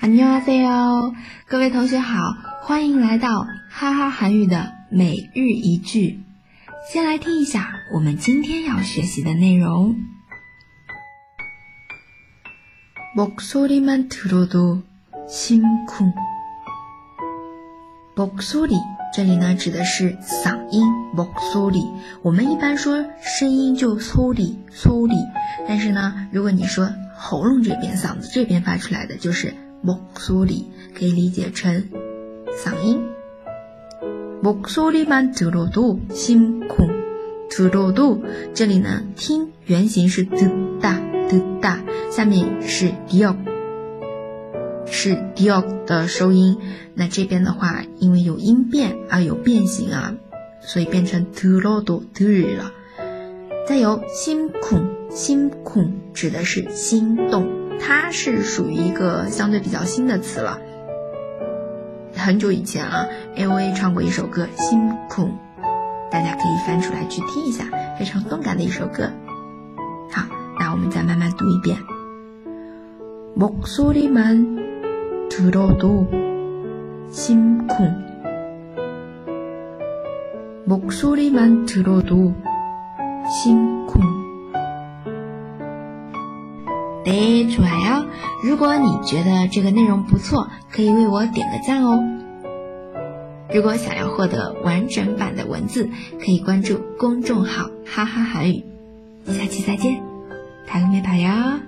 안녕하세요，各位同学好，欢迎来到哈哈韩语的每日一句。先来听一下我们今天要学习的内容。목소리만들어도심 쿵。 목소리这里呢指的是嗓音。목소리我们一般说声音就소리소 리， 但是呢，如果你说喉咙这边嗓子这边发出来的就是。 목소리可以理解成嗓音。목소리만들어도심 쿵， 들어도这里呢听原型是듣다듣 다， 下面是디옥是디옥的收音。那这边的话，因为有音变啊，有变形啊，所以变成들어도들了。再有心쿵 心쿵指的是心动。它是属于一个相对比较新的词了。很久以前啊，L A 唱过一首歌《心苦》，大家可以翻出来去听一下，非常动感的一首歌。好，那我们再慢慢读一遍。목소리만들어도심 쿵， 목소리만들어도심 쿵。 得，出来呀！如果你觉得这个内容不错，可以为我点个赞哦。如果想要获得完整版的文字，可以关注公众号“哈哈韩语”。下期再见，塔个面塔呀！